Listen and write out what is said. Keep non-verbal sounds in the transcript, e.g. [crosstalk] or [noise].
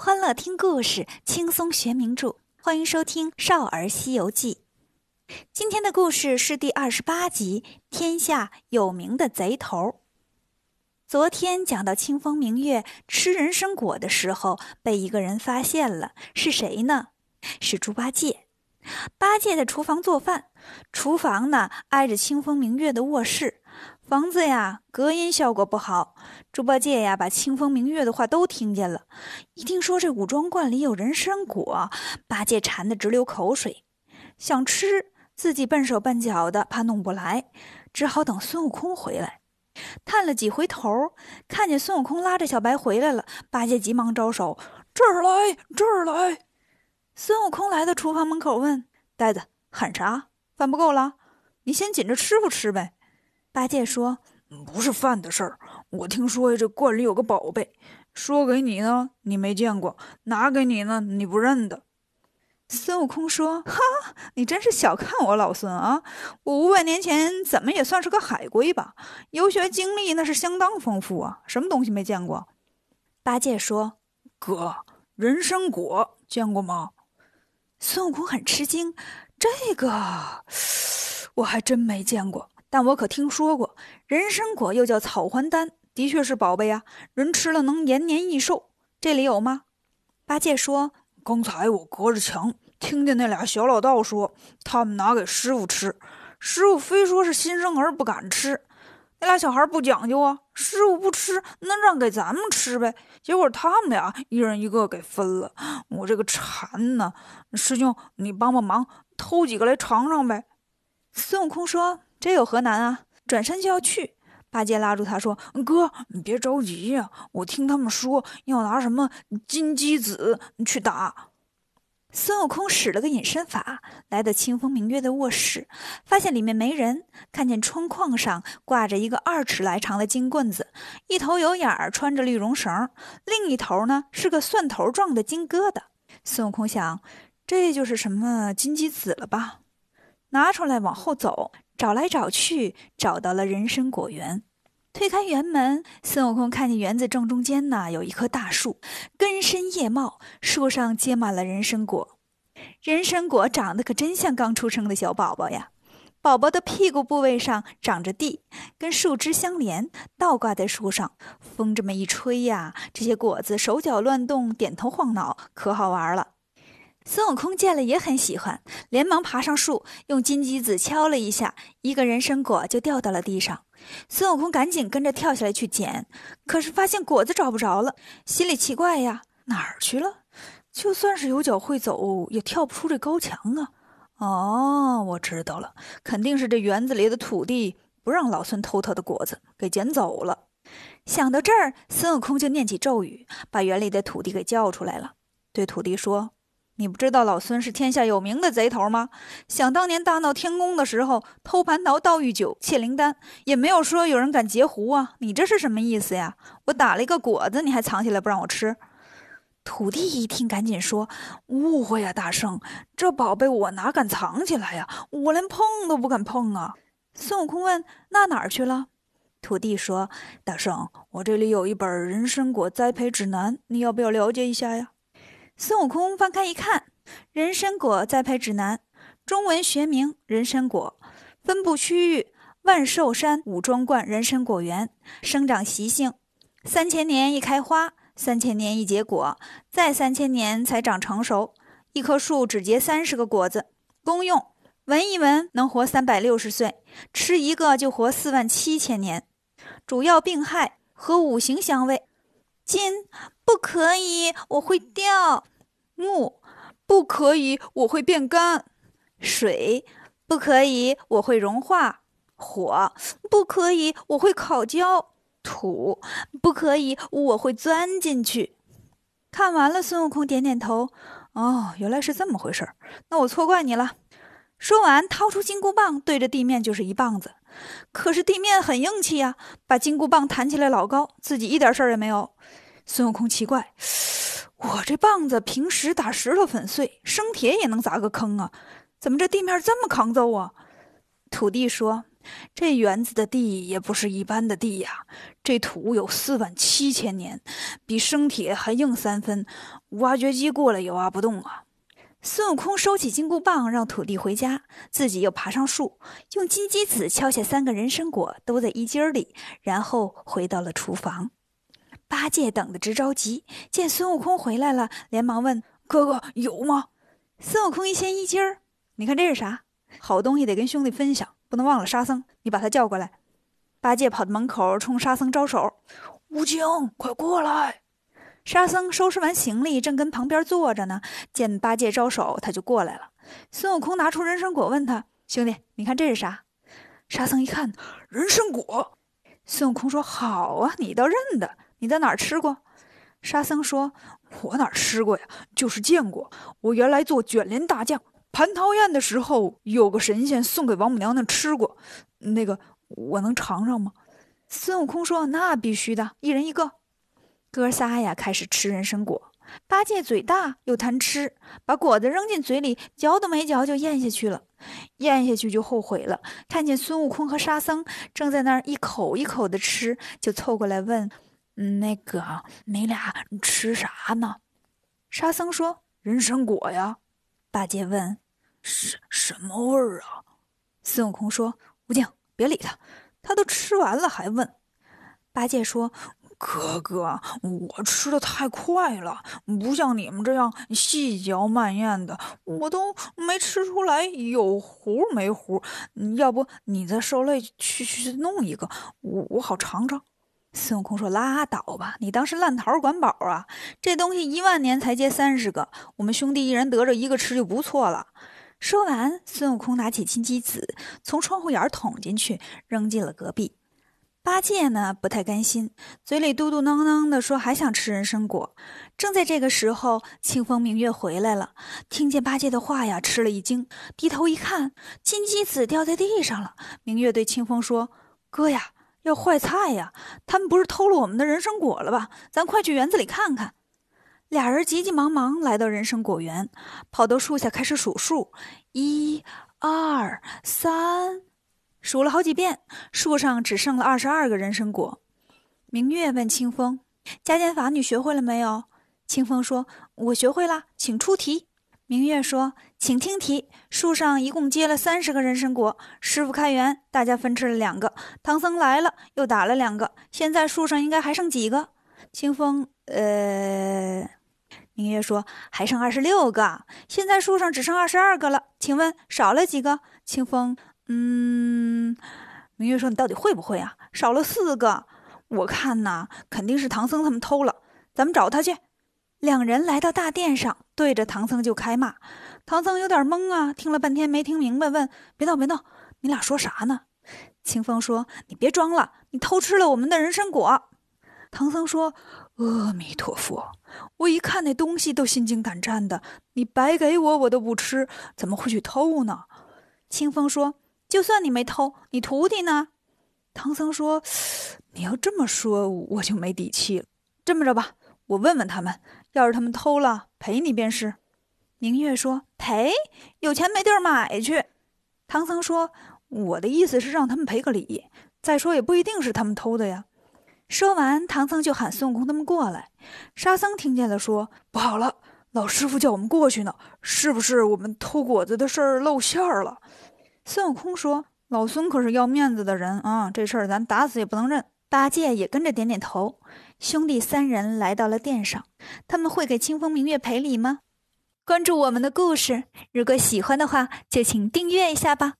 欢乐听故事，轻松学名著。欢迎收听《少儿西游记》。今天的故事是第二十八集《天下有名的贼头》。昨天讲到清风明月吃人参果的时候，被一个人发现了，是谁呢？是猪八戒。八戒在厨房做饭，厨房呢挨着清风明月的卧室。房子呀，隔音效果不好。猪八戒呀，把清风明月的话都听见了。一听说这五庄观里有人参果，八戒馋得直流口水，想吃，自己笨手笨脚的，怕弄不来，只好等孙悟空回来。探了几回头，看见孙悟空拉着小白回来了，八戒急忙招手：“这儿来，这儿来！”孙悟空来到厨房门口，问：“呆子，喊啥？饭不够了？你先紧着吃不吃呗？”八戒说：“不是饭的事儿，我听说呀，这罐里有个宝贝，说给你呢，你没见过；拿给你呢，你不认得。”孙悟空说：“哈，你真是小看我老孙啊！我五百年前怎么也算是个海龟吧？游学经历那是相当丰富啊，什么东西没见过？”八戒说：“哥，人参果见过吗？”孙悟空很吃惊：“这个 [sighs] 我还真没见过。”但我可听说过，人参果又叫草还丹，的确是宝贝啊！人吃了能延年益寿。这里有吗？八戒说：“刚才我隔着墙听见那俩小老道说，他们拿给师傅吃，师傅非说是新生儿不敢吃。那俩小孩不讲究啊，师傅不吃，那让给咱们吃呗。结果他们俩一人一个给分了。我这个馋呢，师兄你帮帮忙，偷几个来尝尝呗。”孙悟空说。这有何难啊！转身就要去，八戒拉住他说：“哥，你别着急呀，我听他们说要拿什么金鸡子去打。”孙悟空使了个隐身法，来到清风明月的卧室，发现里面没人，看见窗框上挂着一个二尺来长的金棍子，一头有眼儿，穿着绿绒绳，另一头呢是个蒜头状的金疙瘩。孙悟空想，这就是什么金鸡子了吧？拿出来往后走。找来找去，找到了人参果园。推开园门，孙悟空看见园子正中间呢，有一棵大树，根深叶茂，树上结满了人参果。人参果长得可真像刚出生的小宝宝呀！宝宝的屁股部位上长着蒂，跟树枝相连，倒挂在树上。风这么一吹呀，这些果子手脚乱动，点头晃脑，可好玩了。孙悟空见了也很喜欢，连忙爬上树，用金鸡子敲了一下，一个人参果就掉到了地上。孙悟空赶紧跟着跳下来去捡，可是发现果子找不着了，心里奇怪呀，哪儿去了？就算是有脚会走，也跳不出这高墙啊！哦，我知道了，肯定是这园子里的土地不让老孙偷他的果子，给捡走了。想到这儿，孙悟空就念起咒语，把园里的土地给叫出来了，对土地说。你不知道老孙是天下有名的贼头吗？想当年大闹天宫的时候，偷蟠桃、盗玉酒、窃灵丹，也没有说有人敢截胡啊！你这是什么意思呀？我打了一个果子，你还藏起来不让我吃？土地一听，赶紧说：“误会呀，大圣，这宝贝我哪敢藏起来呀？我连碰都不敢碰啊！”孙悟空问：“那哪儿去了？”土地说：“大圣，我这里有一本人参果栽培指南，你要不要了解一下呀？”孙悟空翻开一看，《人参果栽培指南》，中文学名人参果，分布区域万寿山五庄观人参果园，生长习性：三千年一开花，三千年一结果，再三千年才长成熟。一棵树只结三十个果子。功用：闻一闻能活三百六十岁，吃一个就活四万七千年。主要病害和五行相位。金不可以，我会掉；木不可以，我会变干；水不可以，我会融化；火不可以，我会烤焦；土不可以，我会钻进去。看完了，孙悟空点点头：“哦，原来是这么回事儿，那我错怪你了。”说完，掏出金箍棒，对着地面就是一棒子。可是地面很硬气呀，把金箍棒弹起来老高，自己一点事儿也没有。孙悟空奇怪：“我这棒子平时打石头粉碎，生铁也能砸个坑啊，怎么这地面这么抗揍啊？”土地说：“这园子的地也不是一般的地呀，这土有四万七千年，比生铁还硬三分，挖掘机过来也挖不动啊！孙悟空收起金箍棒，让土地回家，自己又爬上树，用金鸡子敲下三个人参果，都在衣襟里，然后回到了厨房。八戒等得直着急，见孙悟空回来了，连忙问：“哥哥有吗？”孙悟空一掀衣襟儿，你看这是啥？好东西得跟兄弟分享，不能忘了沙僧。你把他叫过来。八戒跑到门口，冲沙僧招手：“悟净，快过来！”沙僧收拾完行李，正跟旁边坐着呢，见八戒招手，他就过来了。孙悟空拿出人参果，问他：“兄弟，你看这是啥？”沙僧一看，人参果。孙悟空说：“好啊，你倒认得。你在哪儿吃过？”沙僧说：“我哪儿吃过呀？就是见过。我原来做卷帘大将。”蟠桃宴的时候，有个神仙送给王母娘娘吃过，那个我能尝尝吗？孙悟空说：“那必须的，一人一个。”哥仨呀，开始吃人参果。八戒嘴大又贪吃，把果子扔进嘴里，嚼都没嚼就咽下去了。咽下去就后悔了，看见孙悟空和沙僧正在那儿一口一口的吃，就凑过来问：“那个，你俩吃啥呢？”沙僧说：“人参果呀。”八戒问：“什什么味儿啊？”孙悟空说：“悟净，别理他，他都吃完了还问。”八戒说：“哥哥，我吃的太快了，不像你们这样细嚼慢咽的，我都没吃出来有核没核。要不你再受累去去弄一个，我我好尝尝。”孙悟空说：“拉倒吧，你当是烂桃管饱啊？这东西一万年才结三十个，我们兄弟一人得着一个吃就不错了。”说完，孙悟空拿起金鸡子，从窗户眼捅进去，扔进了隔壁。八戒呢，不太甘心，嘴里嘟嘟囔囔的说：“还想吃人参果。”正在这个时候，清风明月回来了，听见八戒的话呀，吃了一惊，低头一看，金鸡子掉在地上了。明月对清风说：“哥呀！”要坏菜呀！他们不是偷了我们的人参果了吧？咱快去园子里看看。俩人急急忙忙来到人参果园，跑到树下开始数数：一、二、三，数了好几遍，树上只剩了二十二个人参果。明月问清风：“加减法你学会了没有？”清风说：“我学会了，请出题。”明月说：“请听题，树上一共结了三十个人参果。师傅开园，大家分吃了两个。唐僧来了，又打了两个。现在树上应该还剩几个？”清风，呃，明月说：“还剩二十六个。现在树上只剩二十二个了，请问少了几个？”清风，嗯，明月说：“你到底会不会啊？少了四个，我看呐，肯定是唐僧他们偷了。咱们找他去。”两人来到大殿上，对着唐僧就开骂。唐僧有点懵啊，听了半天没听明白，问：“别闹，别闹，你俩说啥呢？”清风说：“你别装了，你偷吃了我们的人参果。”唐僧说：“阿弥陀佛，我一看那东西都心惊胆战的，你白给我我都不吃，怎么会去偷呢？”清风说：“就算你没偷，你徒弟呢？”唐僧说：“你要这么说，我就没底气了。这么着吧，我问问他们。”要是他们偷了，赔你便是。明月说：“赔？有钱没地儿买去。”唐僧说：“我的意思是让他们赔个礼。再说也不一定是他们偷的呀。”说完，唐僧就喊孙悟空他们过来。沙僧听见了，说：“不好了，老师傅叫我们过去呢，是不是我们偷果子的事儿露馅儿了？”孙悟空说：“老孙可是要面子的人啊，这事儿咱打死也不能认。”八戒也跟着点点头。兄弟三人来到了殿上，他们会给清风明月赔礼吗？关注我们的故事，如果喜欢的话，就请订阅一下吧。